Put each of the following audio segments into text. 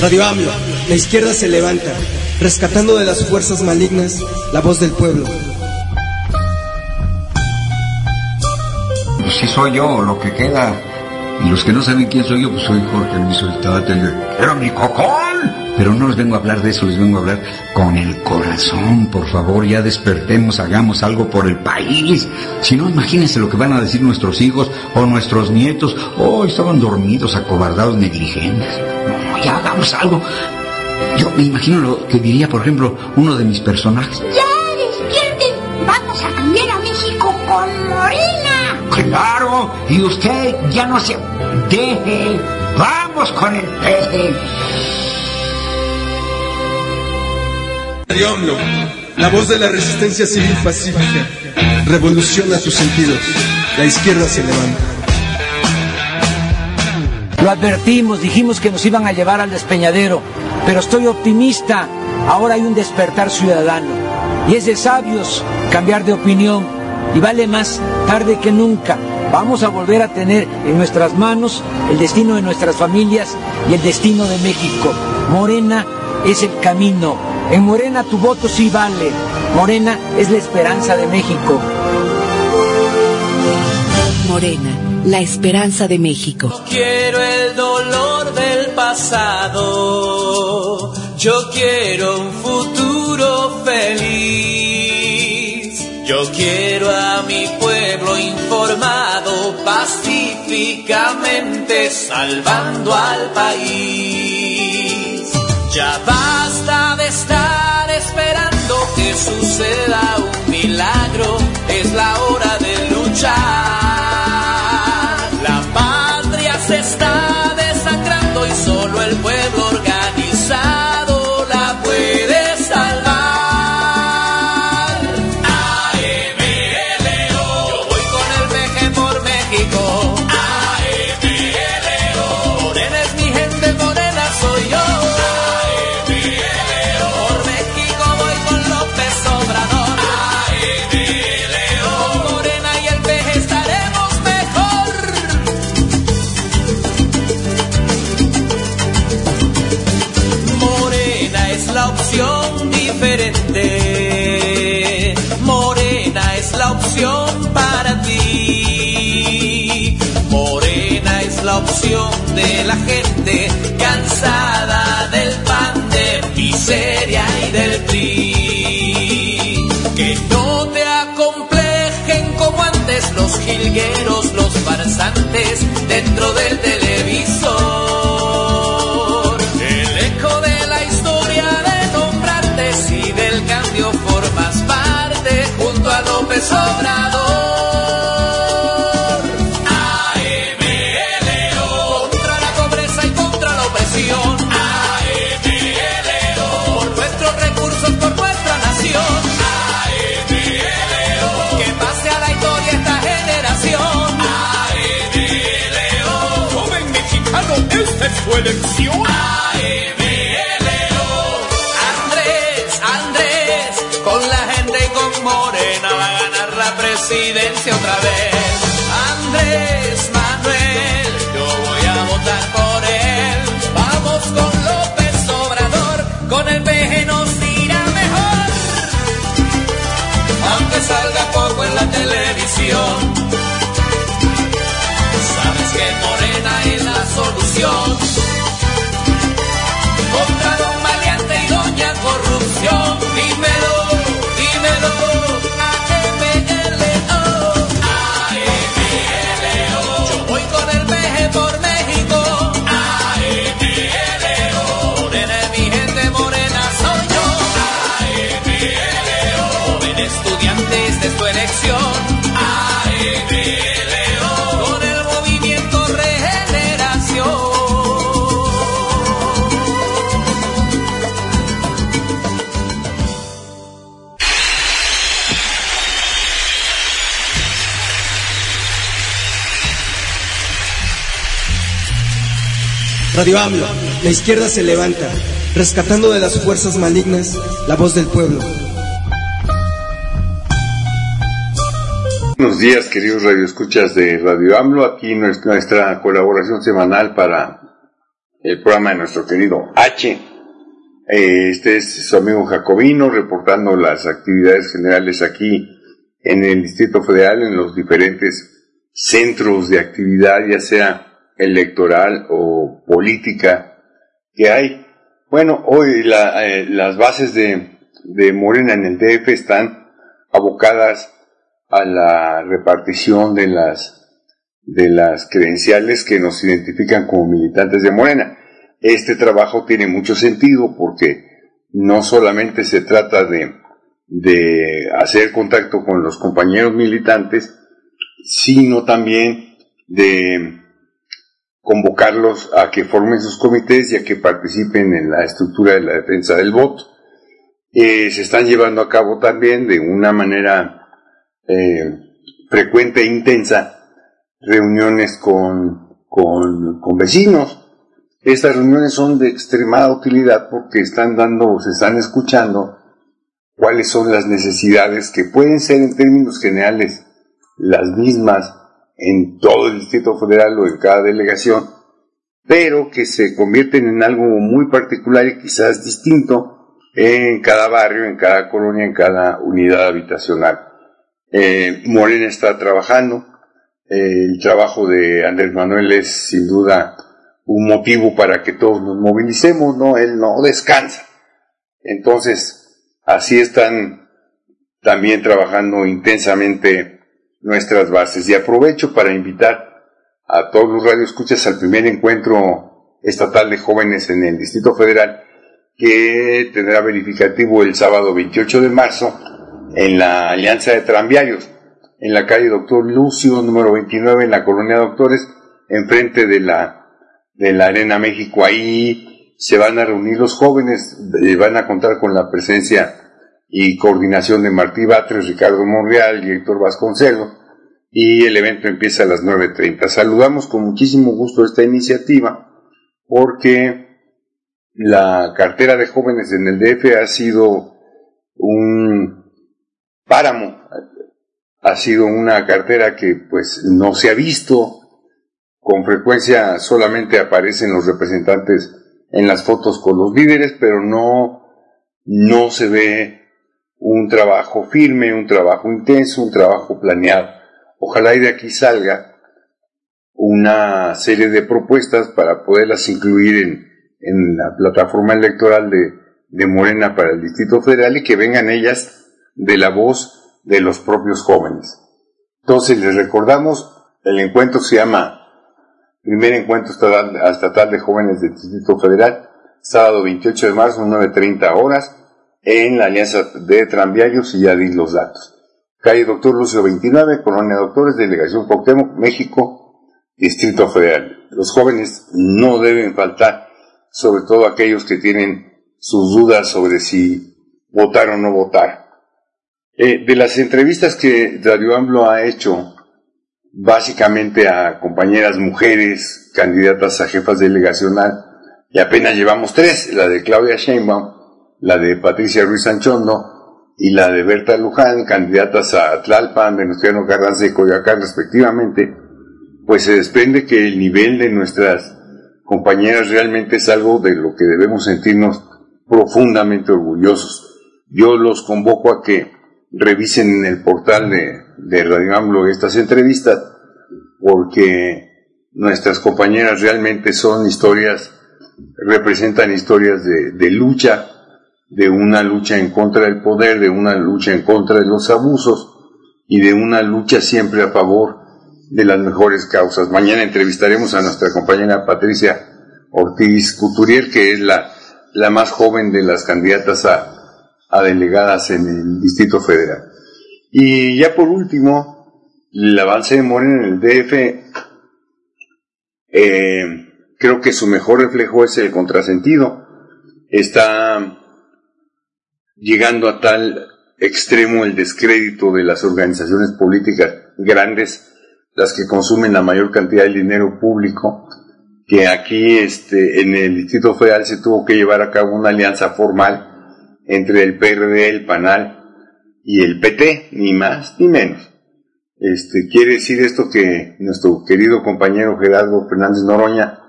Radio AMLO, la izquierda se levanta, rescatando de las fuerzas malignas la voz del pueblo. Pues sí soy yo, lo que queda. Y los que no saben quién soy yo, pues soy Jorge Luis Soltate, ¡Era mi cocón! Pero no les vengo a hablar de eso, les vengo a hablar con el corazón. Por favor, ya despertemos, hagamos algo por el país. Si no, imagínense lo que van a decir nuestros hijos o nuestros nietos. Oh, estaban dormidos, acobardados, negligentes. No, ya hagamos algo. Yo me imagino lo que diría, por ejemplo, uno de mis personajes. ¡Ya despierten! ¡Vamos a cambiar a México con Morena! ¡Claro! Y usted ya no se deje. ¡Vamos con el peje! La voz de la resistencia civil pacífica. Revoluciona tus sentidos. La izquierda se levanta. Lo advertimos, dijimos que nos iban a llevar al despeñadero, pero estoy optimista. Ahora hay un despertar ciudadano. Y es de sabios cambiar de opinión. Y vale más tarde que nunca. Vamos a volver a tener en nuestras manos el destino de nuestras familias y el destino de México. Morena es el camino. En Morena tu voto sí vale. Morena es la esperanza de México. Morena, la esperanza de México. No quiero el dolor del pasado. Yo quiero un futuro feliz. Yo quiero a mi pueblo informado pacíficamente, salvando al país. Ya basta de estar esperando que suceda un milagro, es la hora de luchar. La patria se está desangrando y solo el pueblo de la gente cansada del pan de miseria y del PRI. Que no te acomplejen como antes los jilgueros, los farsantes dentro del televisor. Presidencia otra vez. Andrés Manuel, yo voy a votar por él. Vamos con López Obrador, con el PG nos irá mejor. Aunque salga poco en la televisión. Sabes que Morena es la solución. Radio AMLO, la izquierda se levanta, rescatando de las fuerzas malignas la voz del pueblo. Buenos días, queridos radioescuchas de Radio AMLO. Aquí nuestra colaboración semanal para el programa de nuestro querido H. Eh, este es su amigo Jacobino reportando las actividades generales aquí en el Distrito Federal, en los diferentes centros de actividad, ya sea electoral o política que hay. Bueno, hoy eh, las bases de, de Morena en el DF están abocadas a la repartición de las de las credenciales que nos identifican como militantes de Morena. Este trabajo tiene mucho sentido porque no solamente se trata de, de hacer contacto con los compañeros militantes, sino también de convocarlos a que formen sus comités y a que participen en la estructura de la defensa del voto. Eh, se están llevando a cabo también de una manera eh, frecuente e intensa reuniones con, con, con vecinos. Estas reuniones son de extremada utilidad porque están dando, se están escuchando cuáles son las necesidades que pueden ser en términos generales las mismas en todo el Distrito Federal o en cada delegación, pero que se convierten en algo muy particular y quizás distinto en cada barrio, en cada colonia, en cada unidad habitacional. Eh, Morena está trabajando, el trabajo de Andrés Manuel es sin duda un motivo para que todos nos movilicemos, ¿no? Él no descansa. Entonces, así están también trabajando intensamente nuestras bases. Y aprovecho para invitar a todos los radioescuchas al primer encuentro estatal de jóvenes en el Distrito Federal, que tendrá verificativo el sábado 28 de marzo en la Alianza de Tranviarios en la calle Doctor Lucio, número 29, en la colonia Doctores, enfrente de la, de la Arena México. Ahí se van a reunir los jóvenes, eh, van a contar con la presencia y coordinación de Martí Batres, Ricardo Monreal y Héctor Vasconcelos, y el evento empieza a las 9.30. Saludamos con muchísimo gusto esta iniciativa porque la cartera de jóvenes en el DF ha sido un páramo ha sido una cartera que pues no se ha visto. Con frecuencia solamente aparecen los representantes en las fotos con los líderes, pero no, no se ve un trabajo firme, un trabajo intenso, un trabajo planeado. Ojalá y de aquí salga una serie de propuestas para poderlas incluir en, en la plataforma electoral de, de Morena para el Distrito Federal y que vengan ellas de la voz de los propios jóvenes. Entonces les recordamos, el encuentro se llama Primer Encuentro Estatal de Jóvenes del Distrito Federal, sábado 28 de marzo, 9.30 horas, en la Alianza de Tranviarios y ya di los datos. Calle Doctor Lucio 29, Colonia Doctores, Delegación Cuauhtémoc, México, Distrito Federal. Los jóvenes no deben faltar, sobre todo aquellos que tienen sus dudas sobre si votar o no votar. Eh, de las entrevistas que Radio AMLO ha hecho, básicamente a compañeras mujeres, candidatas a jefas delegacional, y apenas llevamos tres, la de Claudia Sheinbaum, la de Patricia Ruiz Anchondo y la de Berta Luján, candidatas a Tlalpan, Venustiano Carranza y Coyoacán respectivamente, pues se desprende que el nivel de nuestras compañeras realmente es algo de lo que debemos sentirnos profundamente orgullosos. Yo los convoco a que revisen en el portal de, Radio AMLO estas entrevistas, porque nuestras compañeras realmente son historias, representan historias de lucha, de una lucha en contra del poder, de una lucha en contra de los abusos y de una lucha siempre a favor de las mejores causas. Mañana entrevistaremos a nuestra compañera Patricia Ortiz Couturier, que es la, la más joven de las candidatas a, a delegadas en el Distrito Federal. Y ya por último, el avance de Morena en el DF, eh, creo que su mejor reflejo es el contrasentido. Está llegando a tal extremo el descrédito de las organizaciones políticas grandes, las que consumen la mayor cantidad de dinero público, que aquí este, en el Distrito Federal se tuvo que llevar a cabo una alianza formal entre el PRD, el PANAL y el PT, ni más ni menos. Este, quiere decir esto que nuestro querido compañero Gerardo Fernández Noroña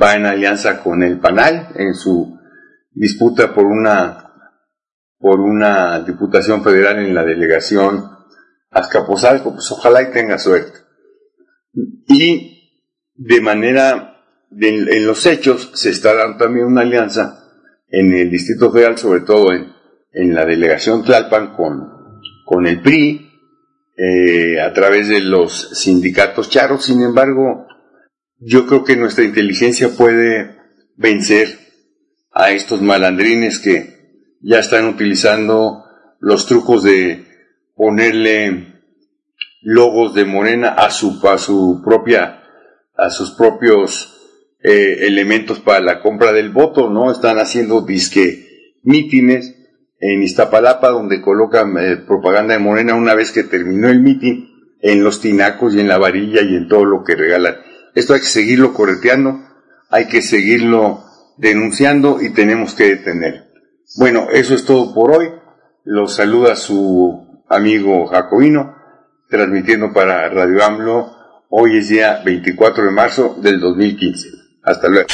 va en alianza con el PANAL en su disputa por una, por una diputación federal en la delegación Azcapotzalco, pues ojalá y tenga suerte. Y de manera en los hechos se está dando también una alianza en el Distrito Federal, sobre todo en, en la delegación Tlalpan con, con el PRI, eh, a través de los sindicatos charros. Sin embargo, yo creo que nuestra inteligencia puede vencer a estos malandrines que ya están utilizando los trucos de ponerle logos de Morena a su, a su propia, a sus propios eh, elementos para la compra del voto, ¿no? Están haciendo disque mítines en Iztapalapa donde colocan eh, propaganda de Morena una vez que terminó el mitin en los tinacos y en la varilla y en todo lo que regalan. Esto hay que seguirlo correteando, hay que seguirlo denunciando y tenemos que detener. Bueno, eso es todo por hoy. Los saluda su amigo Jacobino, transmitiendo para Radio AMLO. Hoy es día 24 de marzo del 2015. Hasta luego.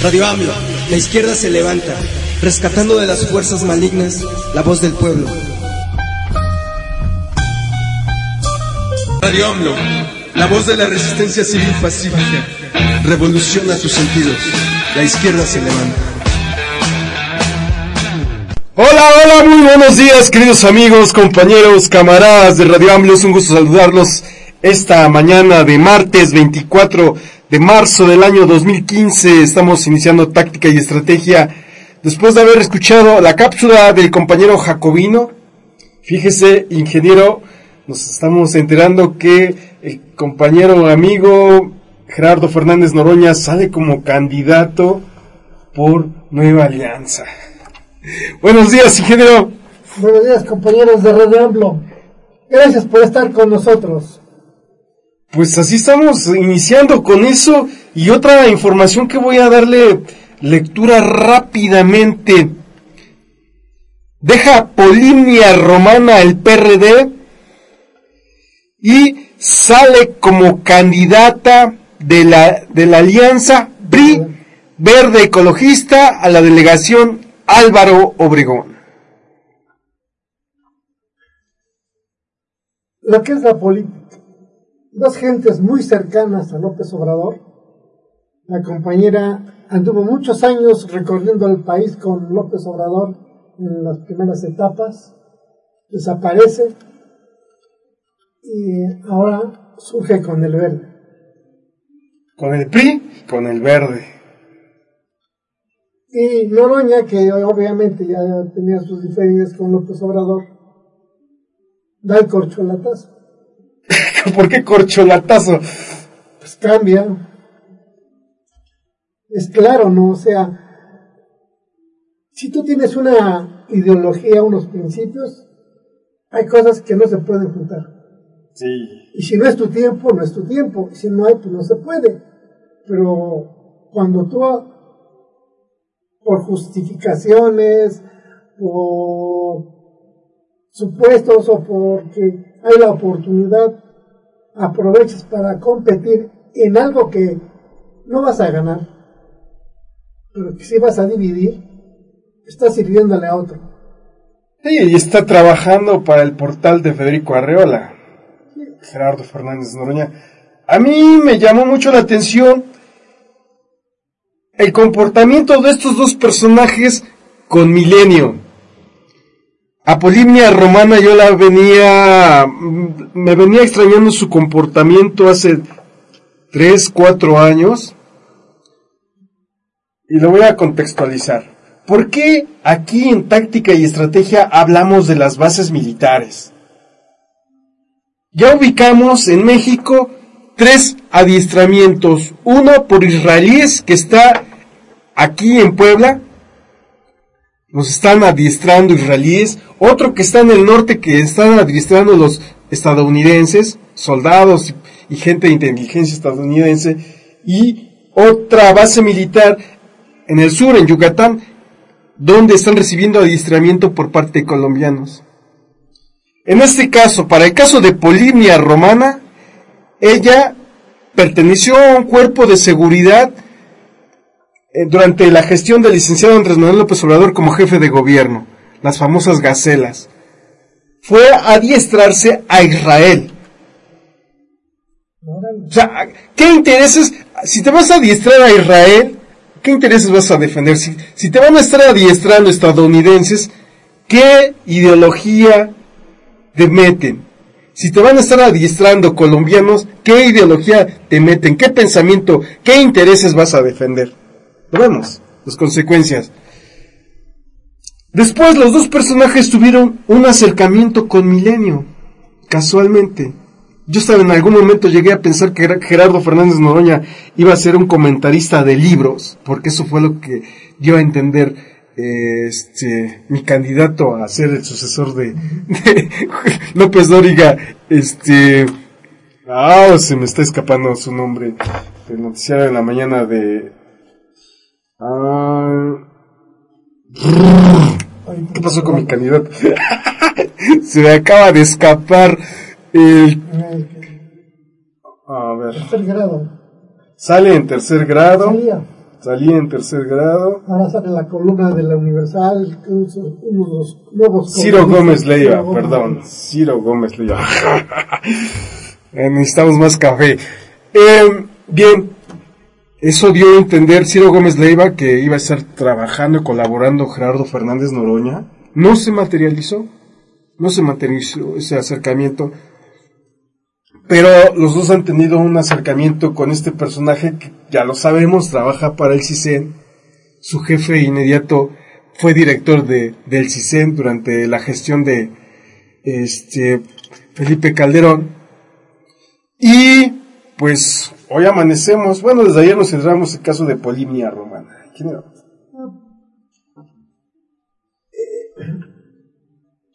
Radio AMLO, la izquierda se levanta, rescatando de las fuerzas malignas la voz del pueblo. Radio AMLO, la voz de la resistencia civil pacífica, revoluciona tus sentidos, la izquierda se levanta. Hola, hola, muy buenos días, queridos amigos, compañeros, camaradas de Radio AMLO. Es un gusto saludarlos esta mañana de martes 24 de marzo del año 2015. Estamos iniciando táctica y estrategia después de haber escuchado la cápsula del compañero Jacobino. Fíjese, ingeniero, nos estamos enterando que el compañero amigo Gerardo Fernández Noroña sale como candidato por Nueva Alianza. Buenos días, ingeniero. Buenos días, compañeros de Radio Amplo. Gracias por estar con nosotros. Pues así estamos iniciando con eso y otra información que voy a darle lectura rápidamente. Deja Polimnia Romana el PRD y sale como candidata de la, de la alianza BRI Verde Ecologista a la delegación Álvaro Obregón. Lo que es la política. Dos gentes muy cercanas a López Obrador. La compañera anduvo muchos años recorriendo el país con López Obrador en las primeras etapas. Desaparece y ahora surge con el verde. Con el PRI, con el verde. Y Noroña, que obviamente ya tenía sus diferencias con López Obrador, da el corcholatazo. ¿Por qué corcholatazo? Pues cambia. Es claro, ¿no? O sea, si tú tienes una ideología, unos principios, hay cosas que no se pueden juntar. Sí. Y si no es tu tiempo, no es tu tiempo. Y si no hay, pues no se puede. Pero cuando tú por justificaciones, por supuestos o porque hay la oportunidad, aprovechas para competir en algo que no vas a ganar, pero que sí vas a dividir, estás sirviéndole a otro. Sí, y está trabajando para el portal de Federico Arreola, Gerardo Fernández Noroña. A mí me llamó mucho la atención el comportamiento de estos dos personajes con Milenio. Apolimnia Romana yo la venía, me venía extrañando su comportamiento hace tres, cuatro años. Y lo voy a contextualizar. ¿Por qué aquí en táctica y estrategia hablamos de las bases militares? Ya ubicamos en México tres adiestramientos. Uno por israelíes que está aquí en Puebla. nos están adiestrando israelíes, otro que está en el norte que están adiestrando los estadounidenses, soldados y gente de inteligencia estadounidense, y otra base militar en el sur, en Yucatán, donde están recibiendo adiestramiento por parte de colombianos. En este caso, para el caso de Polimnia Romana, ella perteneció a un cuerpo de seguridad eh, durante la gestión del licenciado Andrés Manuel López Obrador como jefe de gobierno, las famosas gacelas. Fue a adiestrarse a Israel. O sea, ¿qué intereses? Si te vas a adiestrar a Israel, ¿qué intereses vas a defender? Si, si te van a estar adiestrando estadounidenses, ¿qué ideología te meten? Si te van a estar adiestrando colombianos, ¿qué ideología te meten? ¿Qué pensamiento, qué intereses vas a defender? Lo vemos, las consecuencias. Después los dos personajes tuvieron un acercamiento con Milenio, casualmente. Yo estaba en algún momento llegué a pensar que Gerardo Fernández Noroña iba a ser un comentarista de libros, porque eso fue lo que dio a entender este mi candidato a ser el sucesor de, López Dóriga, este ah se me está escapando su nombre el noticiario de la mañana de ah, ¿Qué pasó con mi candidato? se me acaba de escapar el a ver. Tercer grado. Sale en tercer grado. Salí en tercer grado. Ahora sale la columna de la Universal, unos nuevos... Ciro Gómez Leiva, perdón. Ciro Gómez Leiva. Eh, necesitamos más café. Eh, bien, eso dio a entender Ciro Gómez Leiva que iba a estar trabajando y colaborando Gerardo Fernández Noroña. No se materializó. No se materializó ese acercamiento pero los dos han tenido un acercamiento con este personaje que ya lo sabemos, trabaja para el CISEN. Su jefe inmediato fue director de, del CISEN durante la gestión de este, Felipe Calderón. Y pues hoy amanecemos, bueno, desde ayer nos centramos el caso de Polimnia Romana. ¿Quién era?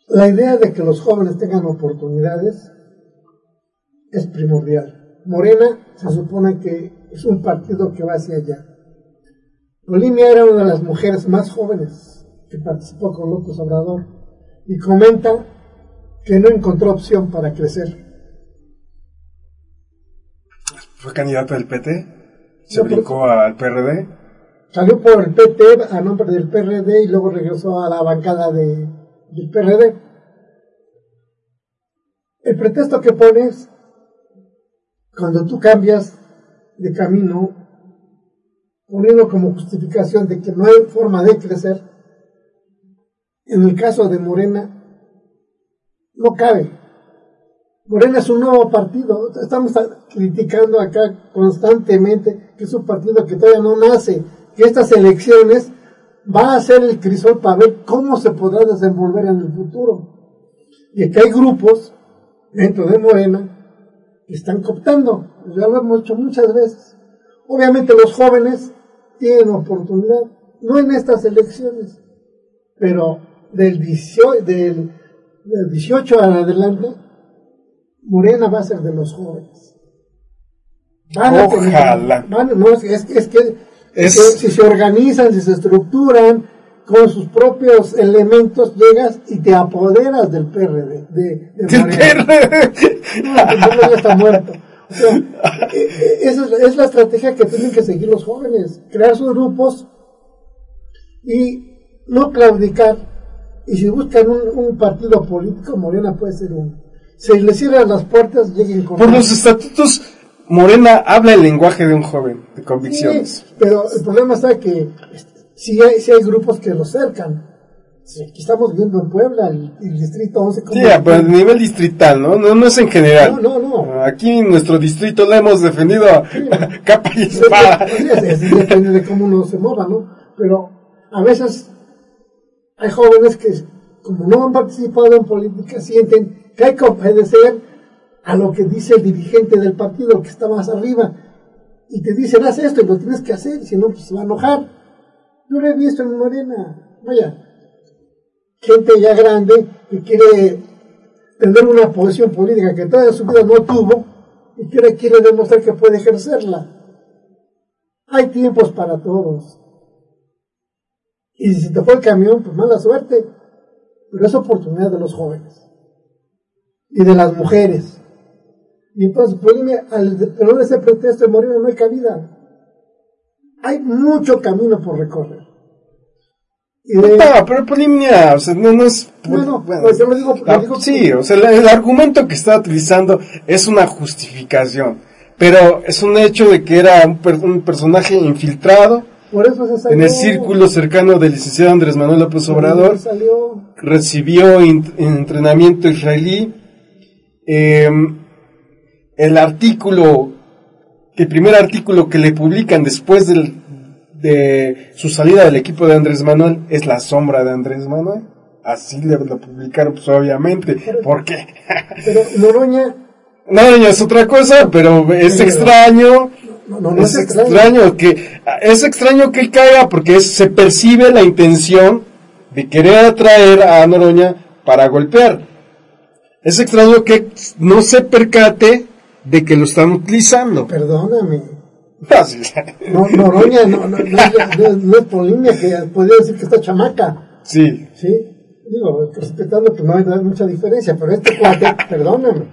La idea de que los jóvenes tengan oportunidades es primordial. Morena se supone que es un partido que va hacia allá. Bolivia era una de las mujeres más jóvenes que participó con López Obrador y comenta que no encontró opción para crecer. ¿Fue candidato del PT? ¿Se brincó al PRD? Salió por el PT a nombre del PRD y luego regresó a la bancada de, del PRD. El pretexto que pones cuando tú cambias de camino, poniendo como justificación de que no hay forma de crecer, en el caso de Morena, no cabe. Morena es un nuevo partido. Estamos criticando acá constantemente que es un partido que todavía no nace, que estas elecciones va a ser el crisol para ver cómo se podrá desenvolver en el futuro. Y que hay grupos dentro de Morena están cooptando. Ya lo hemos hecho muchas veces. Obviamente los jóvenes tienen oportunidad, no en estas elecciones, pero del 18, del, 18 adelante, Morena va a ser de los jóvenes. Ojalá. es, que, si se organizan, si se estructuran, con sus propios elementos llegas y te apoderas del PRD. De, de PRD? No, está muerto. Eh, eh, esa es, la estrategia que tienen que seguir los jóvenes, crear sus grupos y no claudicar. Y si buscan un, partido político, Morena puede ser uno. Si le cierran las puertas, lleguen con... Por los estatutos, Morena habla el lenguaje de un joven, de convicciones. pero el problema está que sí hay, hay grupos que lo cercan. Aquí estamos viendo en Puebla, el, distrito 11. Sí, pero a nivel distrital, ¿no? ¿no? No es en general. No, no, no. Aquí en nuestro distrito lo hemos defendido capa y espada. depende de cómo uno se mueva, ¿no? Pero a veces hay jóvenes que, como no han participado en política, sienten que hay que obedecer a lo que dice el dirigente del partido que está más arriba. Y te dicen, haz esto y lo tienes que hacer, si no, pues se va a enojar. Yo lo he visto en Morena. Vaya, gente ya grande que quiere tener una posición política que toda su vida no tuvo y que quiere demostrar que puede ejercerla. Hay tiempos para todos. Y si te fue el camión, pues mala suerte. Pero es oportunidad de los jóvenes y de las mujeres. Y entonces, pues, al tener ese pretexto de morir no hay cabida. Hay mucho camino por recorrer. No, pero Polimnia, o sea, no, no es... Bueno, pues yo lo digo, la, digo sí, o sea, el, el, argumento que está utilizando es una justificación, pero es un hecho de que era un, per, un personaje infiltrado por eso se salió, en el círculo cercano del licenciado Andrés Manuel López Obrador, recibió in, entrenamiento israelí, eh, el artículo, el primer artículo que le publican después del, de su salida del equipo de Andrés Manuel es la sombra de Andrés Manuel. Así le lo publicaron, pues obviamente. ¿Por qué? Pero Noroña. Noroña es otra cosa, pero es pero, extraño. No, no, no es, es extraño. extraño. que es extraño que caiga porque es, se percibe la intención de querer atraer a Noroña para golpear. Es extraño que no se percate de que lo están utilizando. Perdóname. No, Noroña no, no, no, es Polinia, que podría decir que está chamaca. Sí. Sí. Digo, respetando, pues no hay mucha diferencia, pero este cuate, perdóname.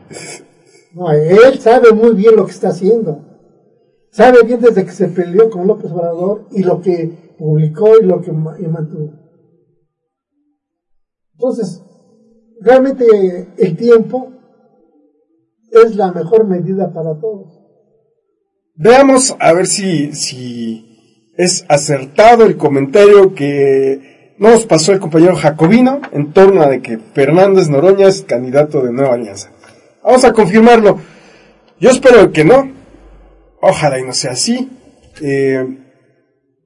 No, él sabe muy bien lo que está haciendo. Sabe bien desde que se peleó con López Obrador y lo que publicó y lo que y mantuvo. Entonces, realmente el tiempo es la mejor medida para todos. Veamos a ver si, si es acertado el comentario que nos pasó el compañero Jacobino en torno a de que Fernández Noroña es candidato de Nueva Alianza. Vamos a confirmarlo. Yo espero que no. Ojalá y no sea así. Eh,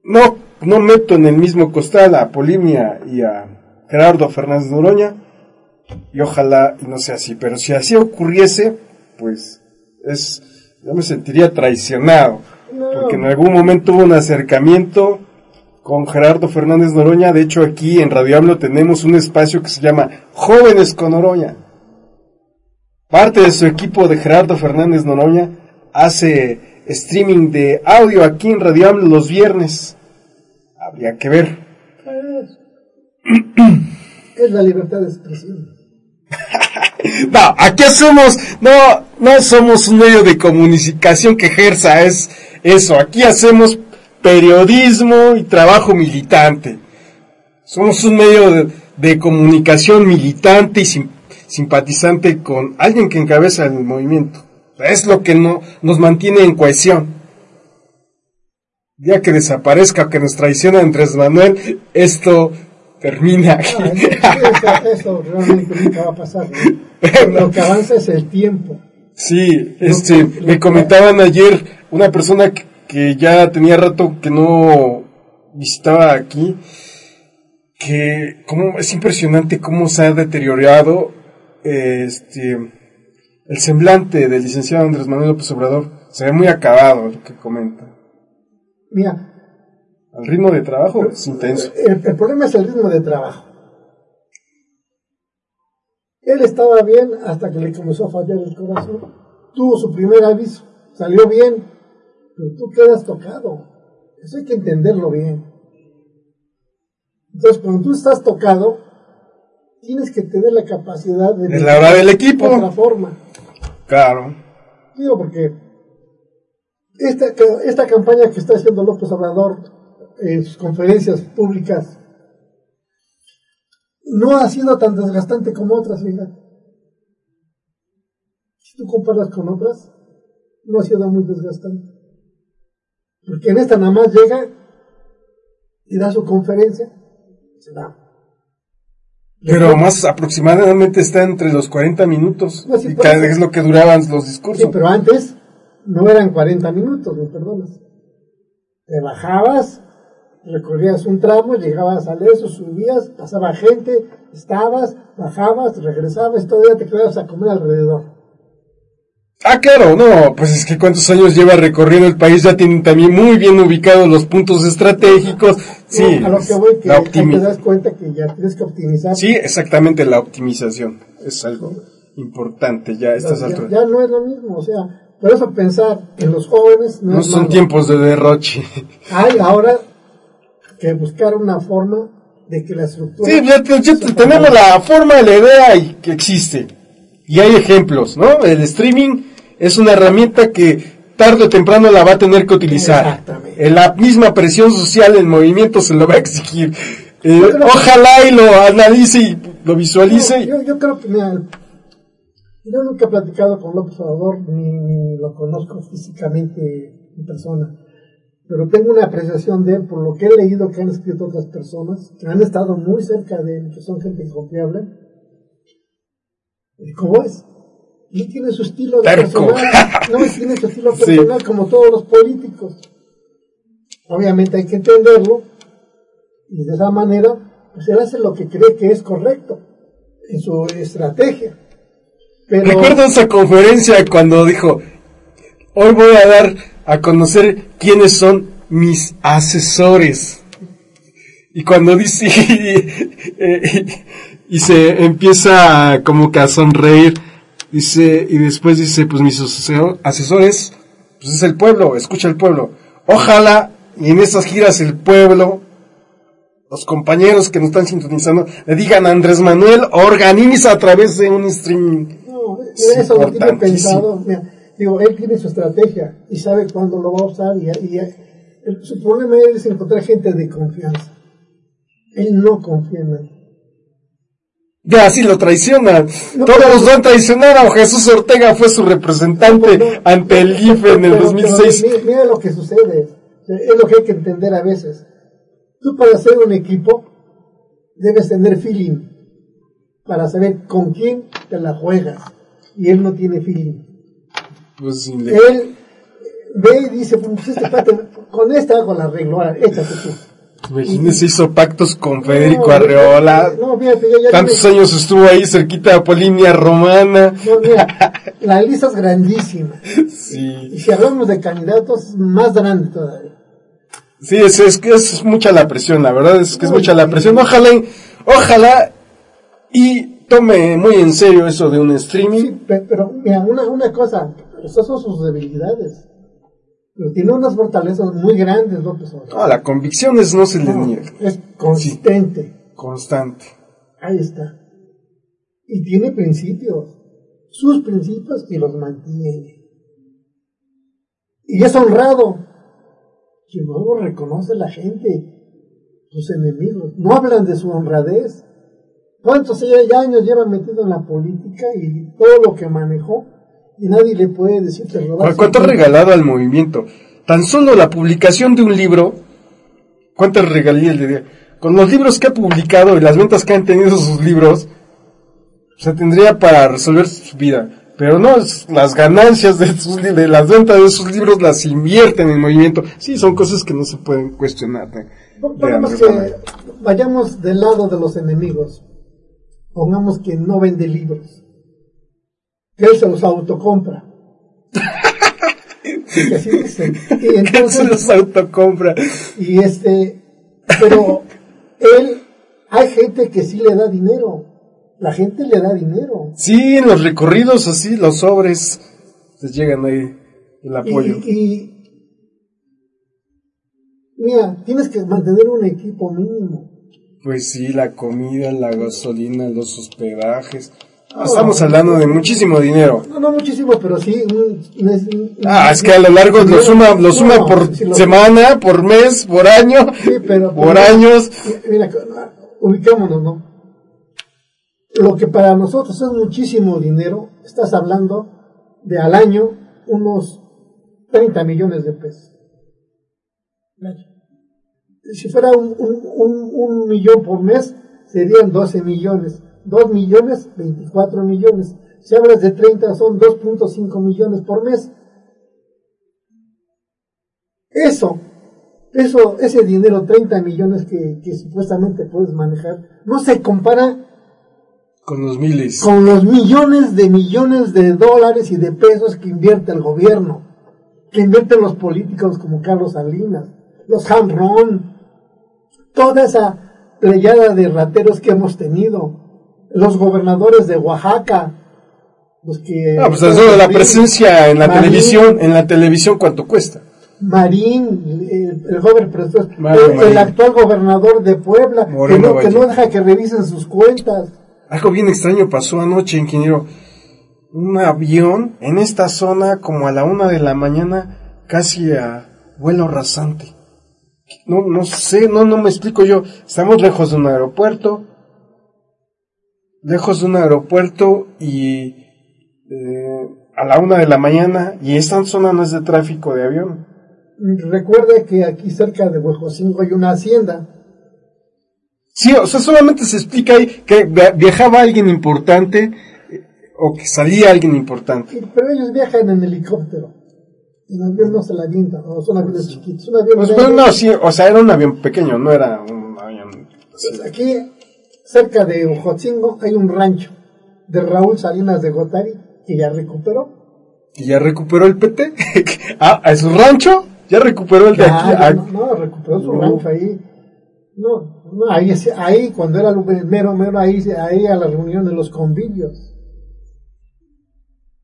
no, no meto en el mismo costal a Polimia y a Gerardo Fernández Noroña. Y ojalá y no sea así. Pero si así ocurriese, pues es yo me sentiría traicionado, no. porque en algún momento hubo un acercamiento con Gerardo Fernández Noroña, de hecho aquí en Radio Hablo tenemos un espacio que se llama Jóvenes con Noroña. Parte de su equipo de Gerardo Fernández Noroña hace streaming de audio aquí en Radio Hablo los viernes. Habría que ver. Es la libertad de expresión. no, aquí hacemos, no, no somos un medio de comunicación que ejerza es eso, aquí hacemos periodismo y trabajo militante. Somos un medio de, comunicación militante y sim, simpatizante con alguien que encabeza el movimiento. Es lo que no, nos mantiene en cohesión. Ya que desaparezca que nos traiciona Andrés Manuel, esto termina. Ah, eso, eso, realmente nunca va a pasar. ¿no? Lo que avanza es el tiempo. Sí, este, me comentaban ayer una persona que, que, ya tenía rato que no visitaba aquí, que como es impresionante cómo se ha deteriorado este el semblante del licenciado Andrés Manuel López Obrador. Se ve muy acabado lo que comenta. Mira, el ritmo de trabajo es intenso. El, el, problema es el ritmo de trabajo. Él estaba bien hasta que le comenzó a fallar el corazón. Tuvo su primer aviso, salió bien, pero tú quedas tocado. Eso hay que entenderlo bien. Entonces, cuando tú estás tocado, tienes que tener la capacidad de... En la hora del equipo. De otra forma. Claro. Digo, porque esta, esta campaña que está haciendo López Obrador en sus conferencias públicas no ha sido tan desgastante como otras, fíjate. Si tú comparas con otras, no ha sido muy desgastante. Porque en esta nada más llega y da su conferencia, se va. Pero más aproximadamente está entre los 40 minutos, no, sí, y cada vez es lo que duraban los discursos. Sí, pero antes no eran 40 minutos, me perdonas. Te bajabas, recorrías un tramo, llegabas al eso, subías, pasaba gente, estabas, bajabas, regresabas, todavía te quedabas a comer alrededor. Ah, claro, no, pues es que cuántos años lleva recorriendo el país, ya tienen también muy bien ubicados los puntos estratégicos. Sí, No, a lo que voy, que la te das cuenta que ya tienes que optimizar. Sí, exactamente, la optimización es algo importante ya a estas ya, alturas. ya no es lo mismo, o sea, por eso pensar en los jóvenes no, No es son malo. tiempos de derroche. Hay ahora que buscar una forma de que la estructura... Sí, tenemos la forma, la idea y que existe. Y hay ejemplos, ¿no? El streaming es una herramienta que tarde o temprano la va a tener que utilizar. Exactamente. La misma presión social en movimiento se lo va a exigir. Eh, que- ojalá y lo analice y lo visualice. Yo, yo creo que, mira, yo nunca he platicado con López Obrador, ni, ni lo conozco físicamente en persona, pero tengo una apreciación de él por lo que he leído que han escrito otras personas, que han estado muy cerca de él, que son gente confiable. ¿Y cómo es? Y tiene su estilo de Terco. personal, no, tiene su estilo Sí. personal como todos los políticos. Obviamente hay que entenderlo, y de esa manera, pues él hace lo que cree que es correcto en su estrategia. Pero, Recuerdo esa conferencia cuando dijo, hoy voy a dar a conocer quiénes son mis asesores. Y cuando dice, eh, y se empieza como que a sonreír, dice, y después dice, pues mis asesor- asesores, pues es el pueblo, escucha el pueblo. Ojalá, y en esas giras el pueblo, los compañeros que nos están sintonizando, le digan a Andrés Manuel, organiza a través de un streaming. no, Es eso lo importantísimo. pensado. Mira, digo, él tiene su estrategia y sabe cuándo lo va a usar. Y, y- el- su problema es encontrar gente de confianza. Él no confía en nadie. Ya, sí lo traiciona. No, Todos pero- los van a traicionar. A Jesús Ortega fue su representante No, ante el IFE en el pero- 2006. pero mira, mira lo que sucede. Es lo que hay que entender a veces. Tú para hacer un equipo debes tener feeling para saber con quién te la juegas. Y él no tiene feeling. Pues sí, le- Él ve y dice, pues este pate, con esta hago la arreglo, échate tú. Imagínese, hizo pactos con Federico No, Arreola. No, fíjate, ya, ya Tantos años estuvo ahí cerquita de Polinia Romana. no, mira, la lista es grandísima. Sí, Y si hablamos de candidatos, más grande todavía. sí es, es, que es mucha la presión, la verdad es que es mucha la presión. Ojalá, ojalá y tome muy en serio eso de un streaming. Sí, pe- pero mira, una, una cosa, esas son sus debilidades. Pero tiene unas fortalezas muy grandes, López Obrador. No, la convicción es no se le No, niega. es consistente. Constante. Ahí está. Y tiene principios. Sus principios y los mantiene. Y es honrado. Que lo reconoce la gente. Sus enemigos. No hablan de su honradez. ¿Cuántos años lleva metido en la política y todo lo que manejó? Y nadie le puede decir que. ¿Cuánto ha regalado al movimiento? Tan solo la publicación de un libro, ¿cuántas regalías le dio? Con los libros que ha publicado y las ventas que han tenido sus libros, se tendría para resolver su vida. Pero no, las ganancias de, sus, de las ventas de sus libros las invierten en el movimiento. Sí, son cosas que no se pueden cuestionar. de- de que vayamos del lado de los enemigos. Pongamos que no vende libros. Que él se los autocompra. Que así dicen. Y Se entonces, los autocompra. y este, pero él, hay gente que sí le da dinero. La gente le da dinero. Sí, en los recorridos así, los sobres, les llegan ahí el apoyo. Y, y- mira, tienes que mantener un equipo mínimo. Pues sí, la comida, la gasolina, los hospedajes. Estamos hablando de muchísimo dinero. No, no muchísimo, pero sí. un- un- un- Ah, es que a lo largo lo dinero- suma, lo suma no, por si lo- semana, por mes, por año, Sí, pero por años. Mira, ubicémonos, ¿no? Lo que para nosotros es muchísimo dinero, estás hablando de al año unos 30 millones de pesos. Si fuera un, un- un- un millón por mes, serían 12 millones. 2 millones, 24 millones. Si hablas de 30, son 2.5 millones por mes. Eso, eso, ese dinero, 30 millones que, que supuestamente puedes manejar, no se compara Con los miles. Con los millones de millones de dólares y de pesos que invierte el gobierno, que invierten los políticos como Carlos Salinas, los Hamron, toda esa pleyada de rateros que hemos tenido, los gobernadores de Oaxaca, los que... Ah, pues eso de la presencia en la televisión, en la televisión, ¿cuánto cuesta? Marín, el, el joven Mario el, el actual gobernador de Puebla, que no, que no deja que revisen sus cuentas. Algo bien extraño pasó anoche, ingeniero. Un avión en esta zona como a la una de la mañana, casi a vuelo rasante. No, no sé, no, no me explico yo. Estamos lejos de un aeropuerto, lejos de un aeropuerto y eh, a la una de la mañana y esta zona no es de tráfico de avión. Recuerde que aquí cerca de Huejocingo hay una hacienda. Sí, o sea, solamente se explica ahí que via- viajaba alguien importante eh, o que salía alguien importante. Pero ellos viajan en helicóptero. En avión no se la avientan, o son aviones chiquitos. Un avión Pues, pero no, sí, o sea, era un avión pequeño, no era un avión. Pues aquí, cerca de Ojotzingo, hay un rancho de Raúl Salinas de Gotari que ya recuperó. Y ya recuperó el PT. ah, a su rancho, ya recuperó el de Ya, aquí. Ah, no, no, recuperó su No. rancho ahí. No, no, ahí, ahí cuando era mero, mero, ahí, ahí a la reunión de los convivios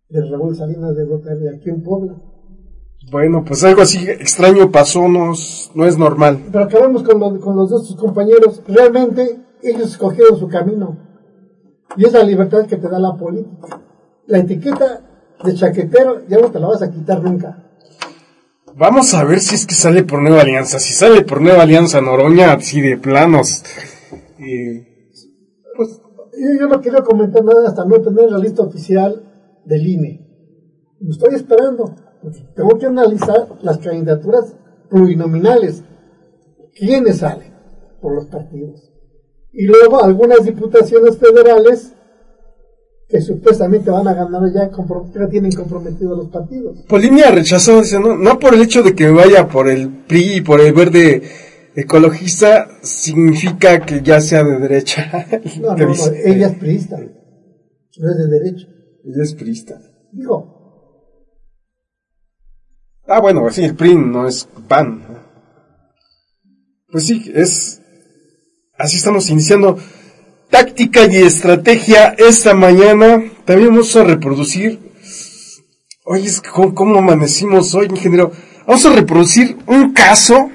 de Raúl Salinas de Gotari, aquí en Puebla. Bueno, pues algo así extraño pasó, no, es- no es normal. Pero acabamos con, lo- con los de sus compañeros. Realmente ellos escogieron su camino. Y es la libertad que te da la política. La etiqueta de chaquetero ya no te la vas a quitar nunca. Vamos a ver si es que sale por Nueva Alianza. Si sale por Nueva Alianza Noroña, así de planos. eh, Pues yo, yo no quiero comentar nada hasta no tener la lista oficial del INE. Lo estoy esperando. tengo que analizar las candidaturas plurinominales. ¿Quiénes salen por los partidos? Y luego algunas diputaciones federales que supuestamente van a ganar ya, ya tienen comprometidos los partidos. Polinia rechazó, dice, no, no por el hecho de que vaya por el PRI y por el verde ecologista, significa que ya sea de derecha. No, no, ella es priista, no es de derecho. ella es priista. Digo, Ah, bueno, sí, el PRI no es PAN. Pues sí, es... Así estamos iniciando táctica y estrategia esta mañana. También vamos a reproducir... Oye, es que ¿cómo, cómo amanecimos hoy, ingeniero? Vamos a reproducir un caso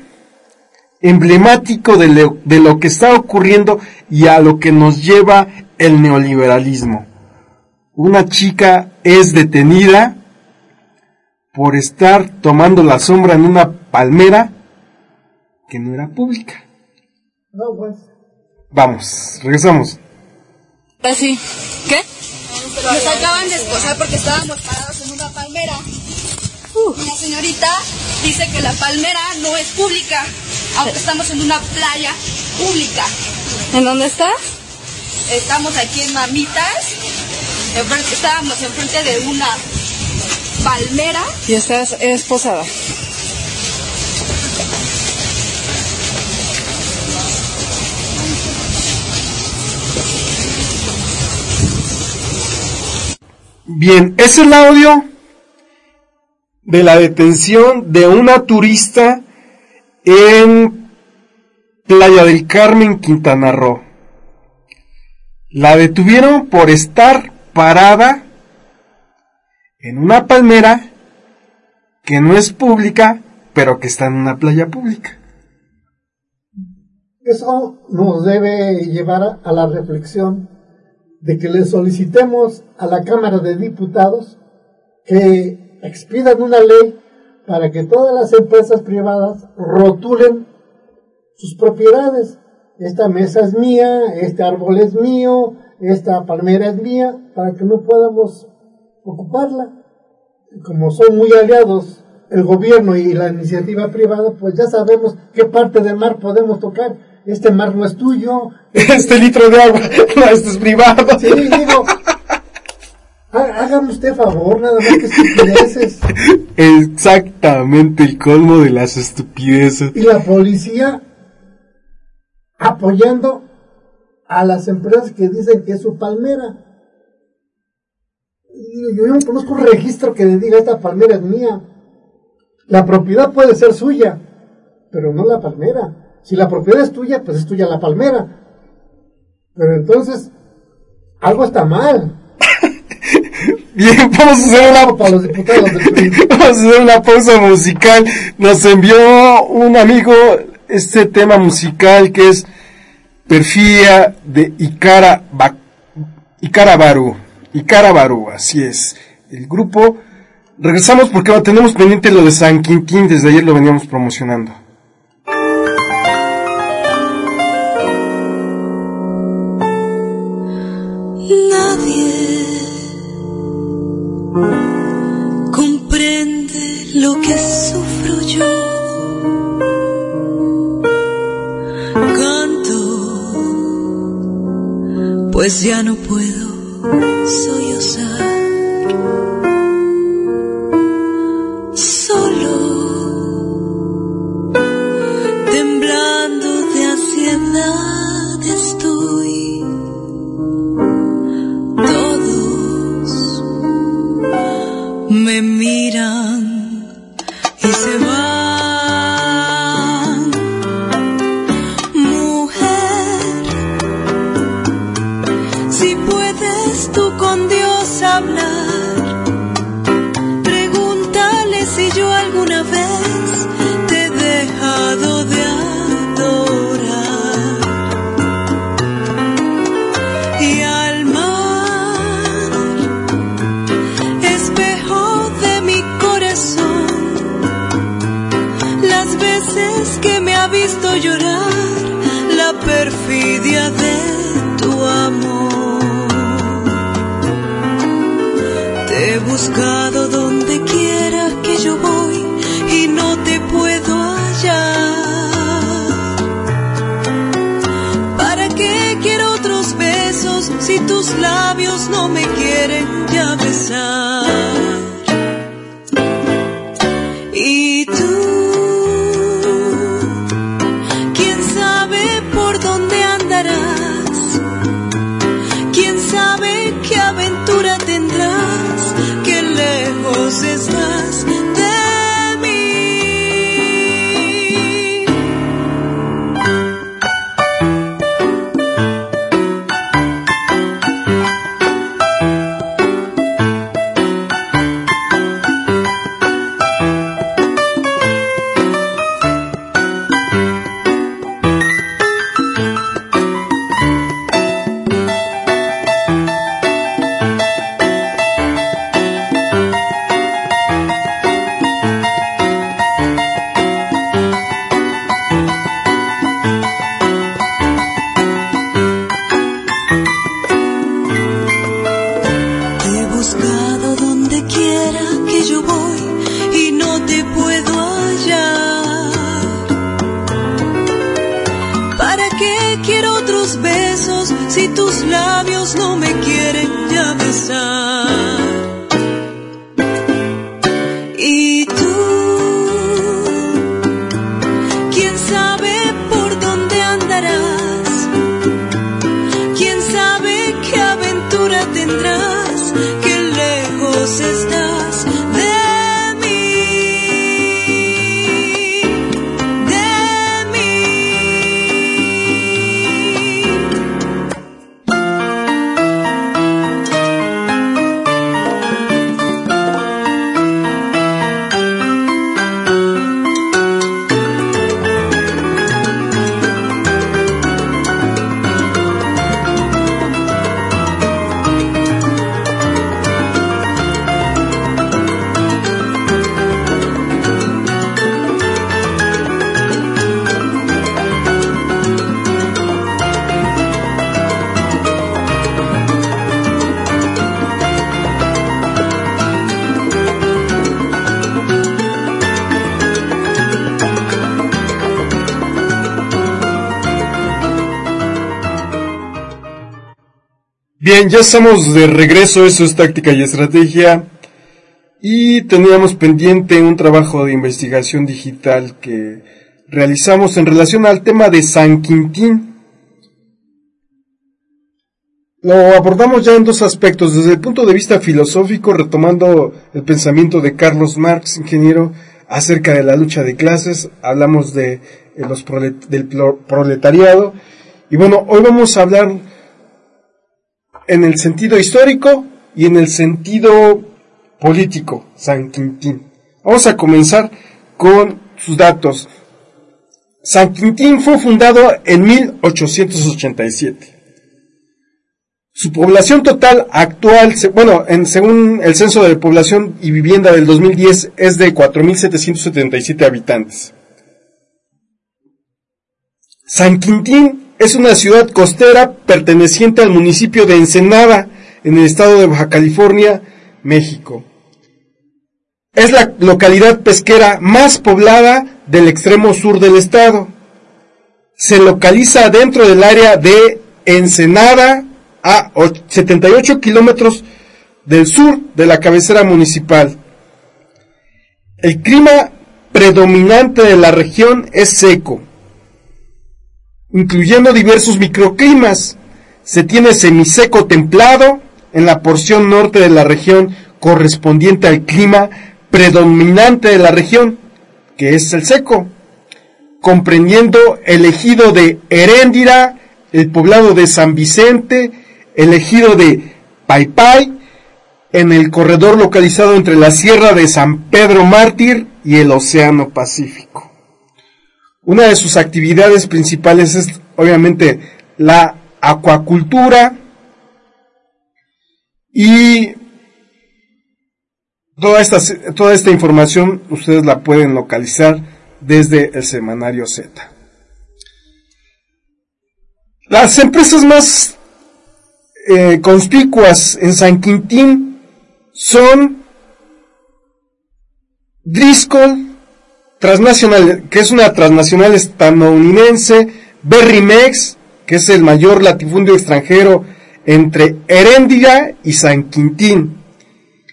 emblemático de lo, de lo que está ocurriendo y a lo que nos lleva el neoliberalismo. Una chica es detenida por estar tomando la sombra en una palmera que no era pública. no, pues. Vamos, regresamos. Así. ¿Qué? Nos acaban de esposar porque estábamos parados en una palmera. Y la señorita dice que la palmera no es pública, aunque estamos en una playa pública. ¿En dónde estás? Estamos aquí en Mamitas, enfrente- estábamos enfrente de una palmera. Y estás esposada. Bien, es el audio de la detención de una turista en Playa del Carmen, Quintana Roo. La detuvieron por estar parada en una palmera que no es pública, pero que está en una playa pública. Eso nos debe llevar a, la reflexión de que le solicitemos a la Cámara de Diputados que expidan una ley para que todas las empresas privadas rotulen sus propiedades. Esta mesa es mía, este árbol es mío, esta palmera es mía, para que no podamos ocuparla. Como son muy aliados el gobierno y la iniciativa privada, pues ya sabemos qué parte del mar podemos tocar. Este mar no es tuyo. Este litro de agua, no, este es privado. Sí, digo, há- hágame usted favor, nada más que estupideces. Exactamente el colmo de las estupideces. Y la policía apoyando a las empresas que dicen que es su palmera. Y yo no conozco un registro que le diga esta palmera es mía. La propiedad puede ser suya, pero no la palmera. Si la propiedad es tuya, pues es tuya la palmera. Pero entonces, algo está mal. Bien, vamos a hacer una Para los diputados del. Vamos a hacer una pausa musical. Nos envió un amigo este tema musical que es Perfía de Icara, Ba- Icara Baru. Icara Baru, así es. El grupo. Regresamos porque tenemos pendiente lo de San Quintín, desde ayer lo veníamos promocionando. Nadie comprende lo que sufro yo. Canto, pues ya no puedo sollozar. No me yo voy y no te puedo hallar. ¿Para qué quiero otros besos si tus labios no me quieren ya besar? Bien, ya estamos de regreso, eso es táctica y estrategia. Y teníamos pendiente un trabajo de investigación digital que realizamos en relación al tema de San Quintín. Lo abordamos ya en dos aspectos, desde el punto de vista filosófico, retomando el pensamiento de Carlos Marx, ingeniero, acerca de la lucha de clases, hablamos de, los del proletariado, y bueno, hoy vamos a hablar en el sentido histórico y en el sentido político, San Quintín. Vamos a comenzar con sus datos. San Quintín fue fundado en 1887. Su población total actual, bueno, en, según el Censo de Población y Vivienda del 2010, es de 4.777 habitantes. San Quintín es una ciudad costera perteneciente al municipio de Ensenada, en el estado de Baja California, México. Es la localidad pesquera más poblada del extremo sur del estado. Se localiza dentro del área de Ensenada, a 78 kilómetros del sur de la cabecera municipal. El clima predominante de la región es seco, incluyendo diversos microclimas. Se tiene semiseco templado en la porción norte de la región correspondiente al clima predominante de la región, que es el seco, comprendiendo el ejido de Heréndira, el poblado de San Vicente, el ejido de Paipay, en el corredor localizado entre la Sierra de San Pedro Mártir y el Océano Pacífico. Una de sus actividades principales es obviamente la acuacultura y toda esta, toda esta información ustedes la pueden localizar desde el semanario Z. Las empresas más eh, conspicuas en San Quintín son Driscoll, transnacional, que es una transnacional estadounidense, Berrymex, que es el mayor latifundio extranjero entre Heréndira y San Quintín,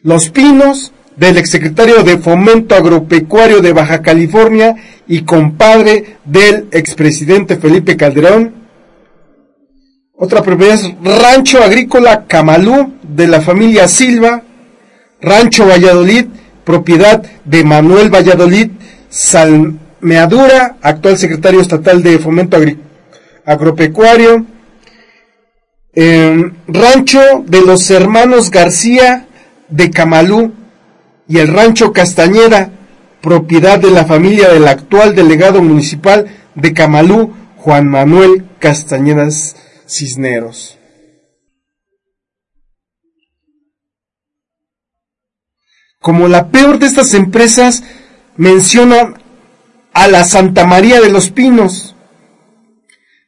Los Pinos, del exsecretario de Fomento Agropecuario de Baja California y compadre del expresidente Felipe Calderón, otra propiedad es Rancho Agrícola Camalú de la familia Silva. Rancho Valladolid, propiedad de Manuel Valladolid Salmeadura, actual secretario estatal de Fomento Agropecuario. Em, rancho de los hermanos García de Camalú y el Rancho Castañeda, propiedad de la familia del actual delegado municipal de Camalú, Juan Manuel Castañedas Cisneros. Como la peor de estas empresas, mencionan a la Santa María de los Pinos.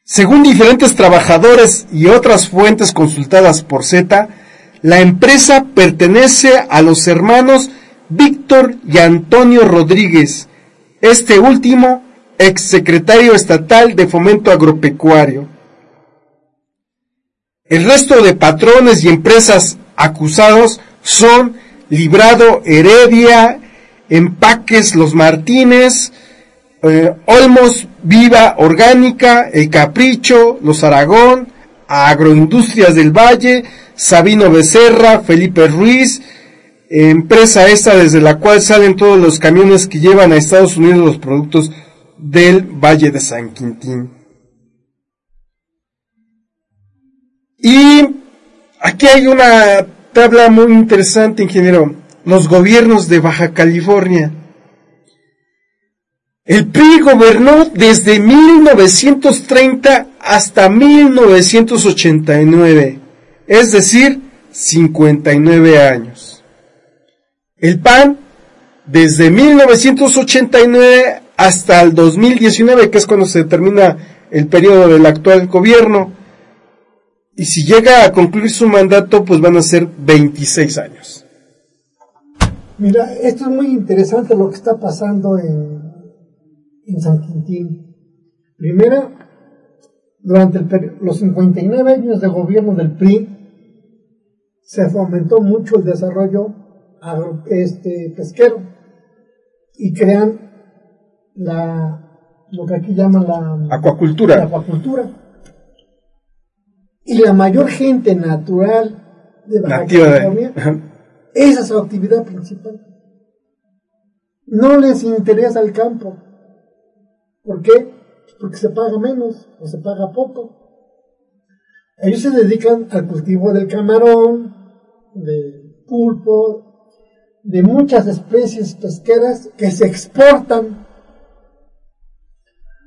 Según diferentes trabajadores y otras fuentes consultadas por Z, la empresa pertenece a los hermanos Víctor y Antonio Rodríguez, este último exsecretario estatal de Fomento Agropecuario. El resto de patrones y empresas acusados son Librado Heredia, Empaques Los Martínez, eh, Olmos Viva Orgánica, El Capricho, Los Aragón, Agroindustrias del Valle, Sabino Becerra, Felipe Ruiz, empresa esta desde la cual salen todos los camiones que llevan a Estados Unidos los productos del Valle de San Quintín. Y aquí hay una tabla muy interesante, ingeniero. Los gobiernos de Baja California. El PRI gobernó desde 1930 hasta 1989, es decir, 59 años. El PAN desde 1989 hasta el 2019, que es cuando se termina el periodo del actual gobierno, y si llega a concluir su mandato, pues van a ser 26 años. Mira, esto es muy interesante lo que está pasando en, en San Quintín. Primero, durante los 59 años de gobierno del PRI, se fomentó mucho el desarrollo este, pesquero y crean la, lo que aquí llaman la acuacultura. La acuacultura y la mayor gente natural de Baja Nativa de- California, esa es su actividad principal. No les interesa el campo. ¿Por qué? Porque se paga menos o se paga poco. Ellos se dedican al cultivo del camarón, del pulpo, de muchas especies pesqueras que se exportan.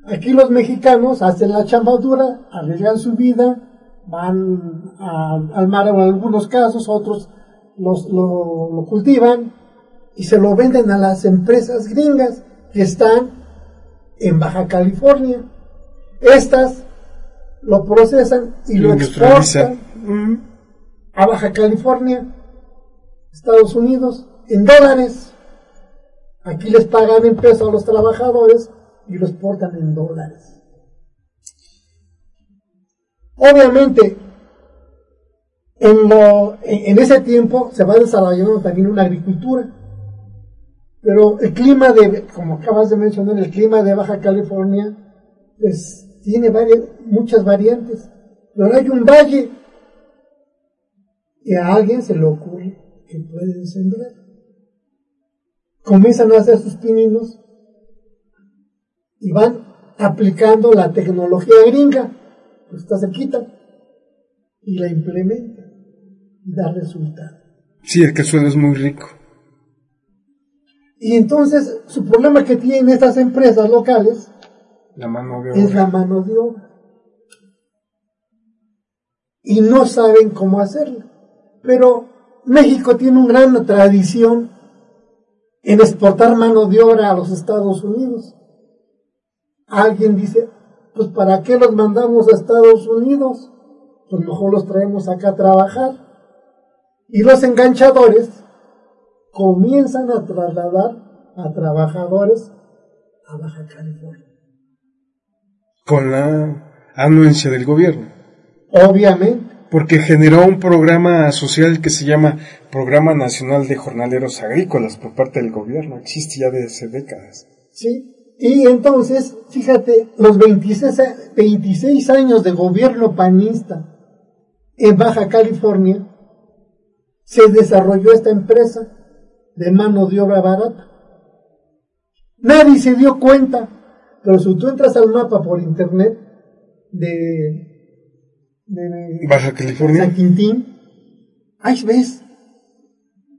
Aquí los mexicanos hacen la chamba dura, arriesgan su vida, van al mar en algunos casos, otros los, lo, lo cultivan y se lo venden a las empresas gringas que están en Baja California. Estas lo procesan y Lo exportan a Baja California, Estados Unidos, en dólares. Aquí les pagan en peso a los trabajadores y lo exportan en dólares. Obviamente, en, lo, en, ese tiempo se va desarrollando también una agricultura, pero el clima de, como acabas de mencionar, el clima de Baja California, pues tiene varias, muchas variantes, pero hay un valle y a alguien se le ocurre que pueden sembrar. Comienzan a hacer sus pininos y van aplicando la tecnología gringa, pues está cerquita, y la implementan da resultado. Sí, es que el suelo es muy rico. Y entonces su problema que tienen estas empresas locales La mano de es la mano de obra. Y no saben cómo hacerlo. Pero México tiene una gran tradición en exportar mano de obra a los Estados Unidos. Alguien dice, pues ¿para qué los mandamos a Estados Unidos? Pues mejor los traemos acá a trabajar. Y los enganchadores comienzan a trasladar a trabajadores a Baja California. Con la anuencia del gobierno. Obviamente. Porque generó un programa social que se llama Programa Nacional de Jornaleros Agrícolas por parte del gobierno. Existe ya desde hace décadas. ¿sí? Y entonces, fíjate, los 26, a- 26 años de gobierno panista en Baja California, se desarrolló esta empresa de mano de obra barata. Nadie se dio cuenta, pero si tú entras al mapa por internet de, de Baja California. San Quintín, ahí ves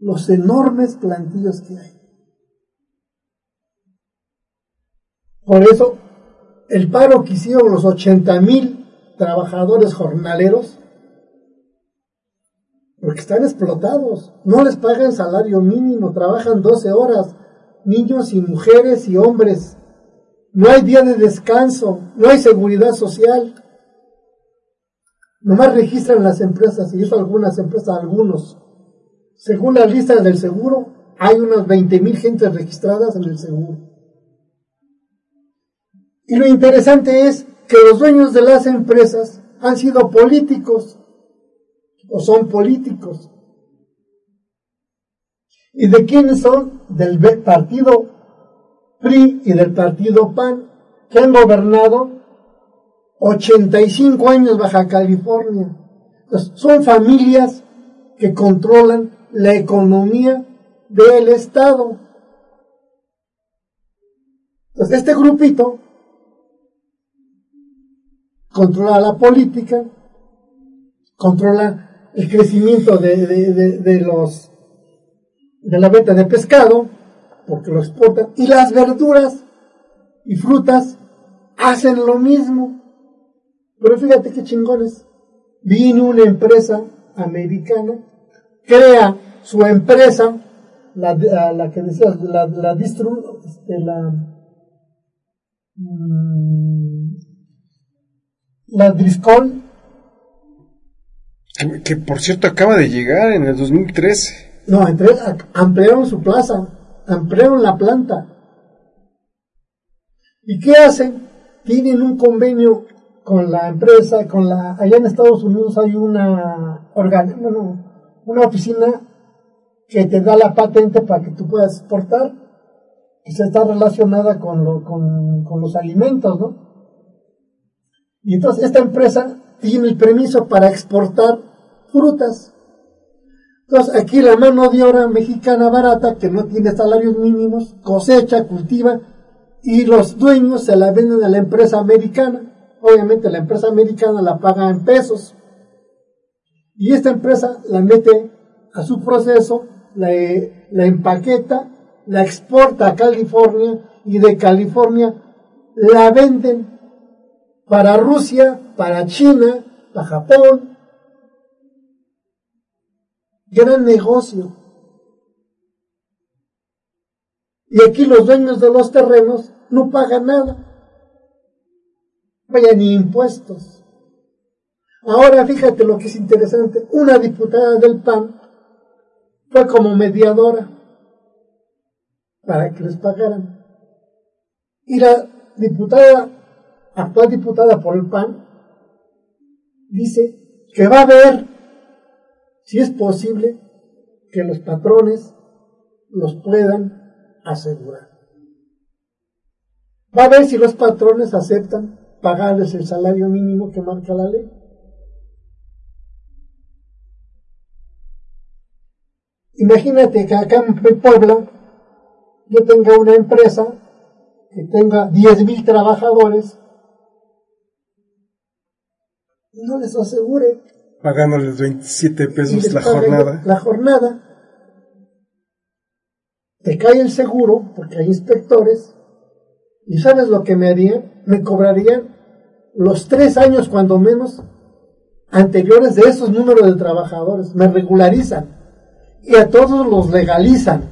los enormes plantillos que hay. Por eso, el paro que hicieron los 80 mil trabajadores jornaleros, están explotados, no les pagan salario mínimo, trabajan 12 horas, niños y mujeres y hombres, no hay día de descanso, no hay seguridad social, nomás registran las empresas, y eso algunas empresas, algunos. Según las listas del seguro, hay unas 20 mil gentes registradas en el seguro. Y lo interesante es que los dueños de las empresas han sido políticos o son políticos. ¿Y de quiénes son? Del partido PRI y del partido PAN, que han gobernado 85 años Baja California. Entonces, son familias que controlan la economía del Estado. Entonces, este grupito controla la política, controla el crecimiento de, de- de- los de la venta de pescado, porque lo exportan, y las verduras y frutas hacen lo mismo. Pero fíjate qué chingones. Viene una empresa americana, crea su empresa, la, la, la que decías, la, la distru, este, la, mm, la Driscoll, Que, por cierto acaba de llegar en el 2013. no, entre, ampliaron su plaza, ampliaron la planta. ¿Y qué hacen? Tienen un convenio con la empresa, con la, allá en Estados Unidos hay una, organ, bueno, una oficina que te da la patente para que tú puedas exportar, que se está relacionada con, lo, con, con los alimentos, ¿no? Y entonces esta empresa tiene el permiso para exportar frutas. Entonces aquí la mano de obra mexicana barata, que no tiene salarios mínimos, cosecha, cultiva, y los dueños se la venden a la empresa americana. Obviamente la empresa americana la paga en pesos. Y esta empresa la mete a su proceso, la, la empaqueta, la exporta a California y de California la venden para Rusia, para China, para Japón. Gran negocio. Y aquí los dueños de los terrenos no pagan nada. Vaya, ni impuestos. Ahora fíjate lo que es interesante. Una diputada del PAN fue como mediadora para que les pagaran. Y la diputada, actual diputada por el PAN, dice que va a ver si es posible que los patrones los puedan asegurar. Va a ver si los patrones aceptan pagarles el salario mínimo que marca la ley. Imagínate que acá en Puebla yo tenga una empresa que tenga 10.000 trabajadores no les asegure. Pagándoles 27 pesos la jornada. La jornada. Te cae el seguro, porque hay inspectores, y ¿sabes lo que me harían? Me cobrarían los tres años, cuando menos, anteriores de esos números de trabajadores. Me regularizan. Y a todos los legalizan.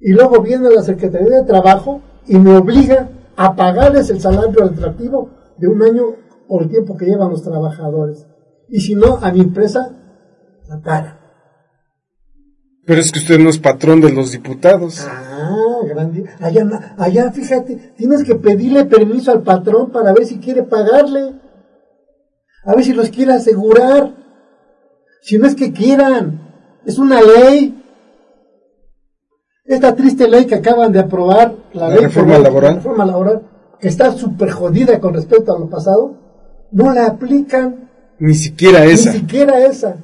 Y luego viene la Secretaría de Trabajo y me obliga a pagarles el salario atractivo de un año o el tiempo que llevan los trabajadores. Y si no, a mi empresa, la cara. Pero es que usted no es patrón de los diputados. Ah, grande. Allá, allá, fíjate, tienes que pedirle permiso al patrón para ver si quiere pagarle. A ver si los quiere asegurar. Si no es que quieran. Es una ley. Esta triste ley que acaban de aprobar, la, reforma laboral. La reforma laboral, que está súper jodida con respecto a lo pasado, no la aplican. Ni siquiera esa. Ni siquiera esa.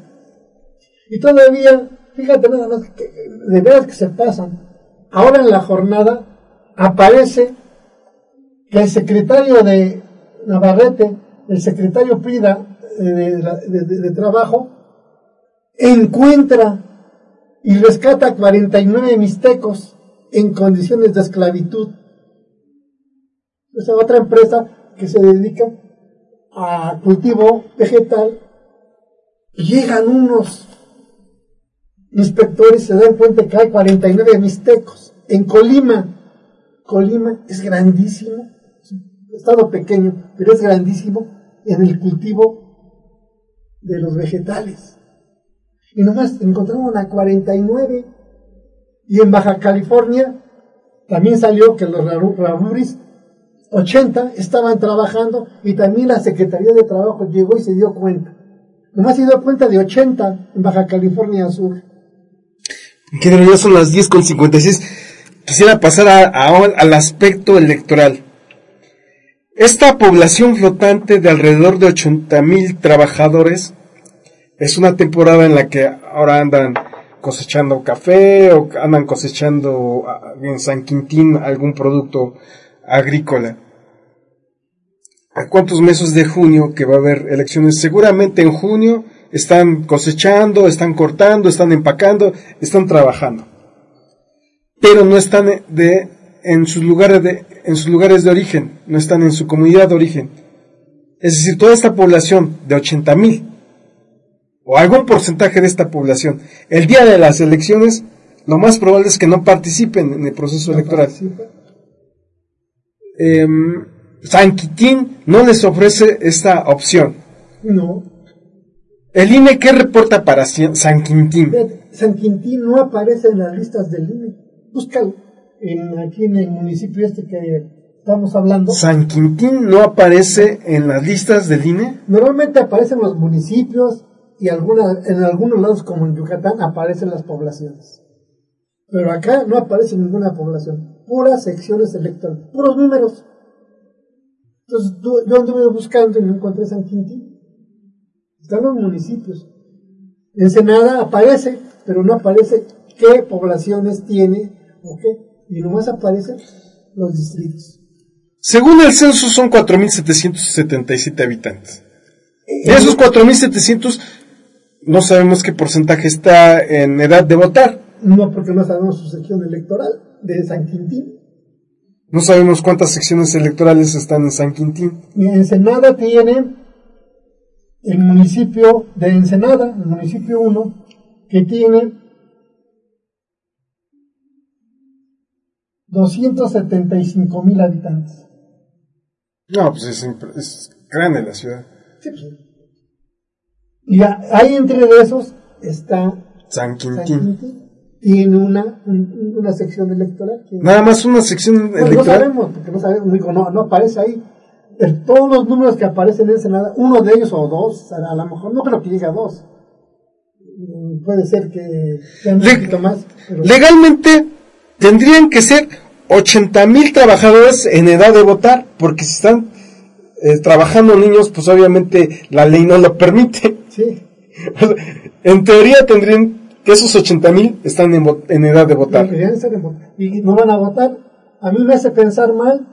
Y todavía, fíjate nada más, que, de veras que se pasan. Ahora en la jornada aparece que el secretario de Navarrete, el secretario Prida eh, de, de Trabajo, encuentra y rescata 49 mixtecos en condiciones de esclavitud. Es otra empresa que se dedica a cultivo vegetal, llegan unos inspectores, se dan cuenta que hay 49 mixtecos en Colima. Colima es grandísimo, es un estado pequeño, pero es grandísimo en el cultivo de los vegetales. Y nomás encontramos a 49. Y en Baja California también salió que los raruris 80 estaban trabajando y también la Secretaría de Trabajo llegó y se dio cuenta. Nomás se dio cuenta de 80 en Baja California Sur. Que ya son las 10 con 56. Quisiera pasar a, al aspecto electoral. Esta población flotante de alrededor de 80 mil trabajadores es una temporada en la que ahora andan cosechando café o andan cosechando ah, en San Quintín algún producto agrícola. ¿A cuántos meses de junio que va a haber elecciones? Seguramente en junio están cosechando, están cortando, están empacando, están trabajando. Pero no están de, en, sus lugares de, en sus lugares de origen, no están en su comunidad de origen. Es decir, toda esta población de 80 mil, o algún porcentaje de esta población, el día de las elecciones, lo más probable es que no participen en el proceso electoral eh, San Quitín no les ofrece esta opción. No. ¿El INE qué reporta para San Quintín? San Quintín no aparece en las listas del INE. Búscalo en, aquí en el municipio este que estamos hablando. ¿San Quintín no aparece en las listas del INE? Normalmente aparecen los municipios y alguna, en algunos lados como en Yucatán aparecen las poblaciones. Pero acá no aparece ninguna población puras secciones electorales, puros números. Entonces yo anduve buscando y no encontré San Quintín. Están los municipios. Ensenada aparece, pero no aparece qué poblaciones tiene o qué. Y nomás aparecen los distritos. Según el censo son 4.777 habitantes. De esos 4.700 no sabemos qué porcentaje está en edad de votar. No, porque no sabemos su sección electoral de San Quintín. No sabemos cuántas secciones electorales están en San Quintín. Y Ensenada tiene el municipio de Ensenada, el municipio 1, que tiene 275 mil habitantes. No, pues es, grande la ciudad. Sí, pues. Y ahí entre esos está San San Quintín. Tiene una, un- una sección electoral. que- Nada más una sección Pues no electoral. sabemos, porque no sabemos, digo, no, no aparece ahí. Todos los números que aparecen en Ensenada, uno de ellos o dos, a, lo mejor no creo que llegue a dos. Mm, Puede ser que sea un poquito más. pero- Legalmente tendrían que ser 80 mil trabajadores en edad de votar, porque si están eh, trabajando niños, pues obviamente la ley no lo permite. Sí. en teoría tendrían que esos 80 mil están en, en edad de votar. Y no van a votar. A mí me hace pensar mal.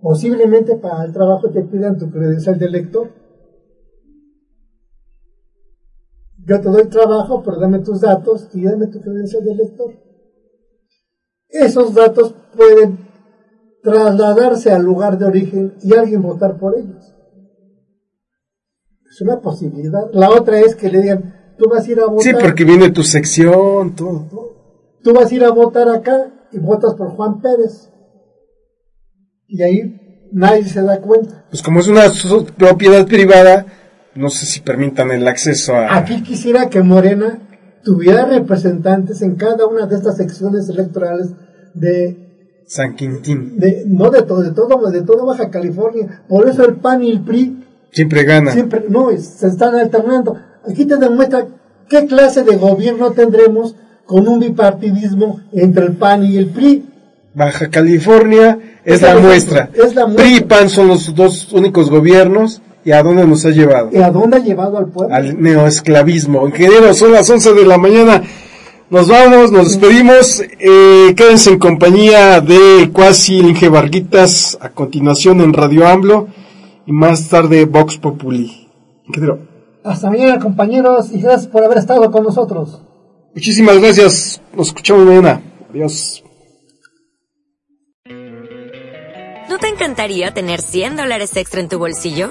Posiblemente para el trabajo te pidan tu credencial de elector. Yo te doy trabajo, pero dame tus datos y dame tu credencial de elector. Esos datos pueden trasladarse al lugar de origen y alguien votar por ellos. Es una posibilidad. La otra es que le digan, tú vas a ir a votar. Sí, porque viene tu sección, todo. Tú vas a ir a votar acá y votas por Juan Pérez. Y ahí nadie se da cuenta. Pues como es una propiedad privada, no sé si permitan el acceso a... Aquí quisiera que Morena tuviera representantes en cada una de estas secciones electorales de, San Quintín. de no de todo, de todo, de todo Baja California. Por eso el PAN y el PRI Siempre gana. siempre, no, se están alternando. Aquí te demuestra qué clase de gobierno tendremos con un bipartidismo entre el PAN y el PRI. Baja California es Es la muestra. es la muestra. PRI y PAN son los dos únicos gobiernos. ¿Y a dónde nos ha llevado? ¿Y a dónde ha llevado al pueblo? Al neoesclavismo. Ingeniero, son las 11 de la mañana. Nos vamos, nos despedimos. Eh, quédense en compañía de Cuasi Inge Varguitas. A continuación en Radio AMLO. Y más tarde Vox Populi. Ingeniero, Hasta mañana, compañeros, y gracias por haber estado con nosotros. muchísimas gracias. Nos escuchamos mañana. Adiós. ¿No te encantaría tener 100 dólares extra en tu bolsillo?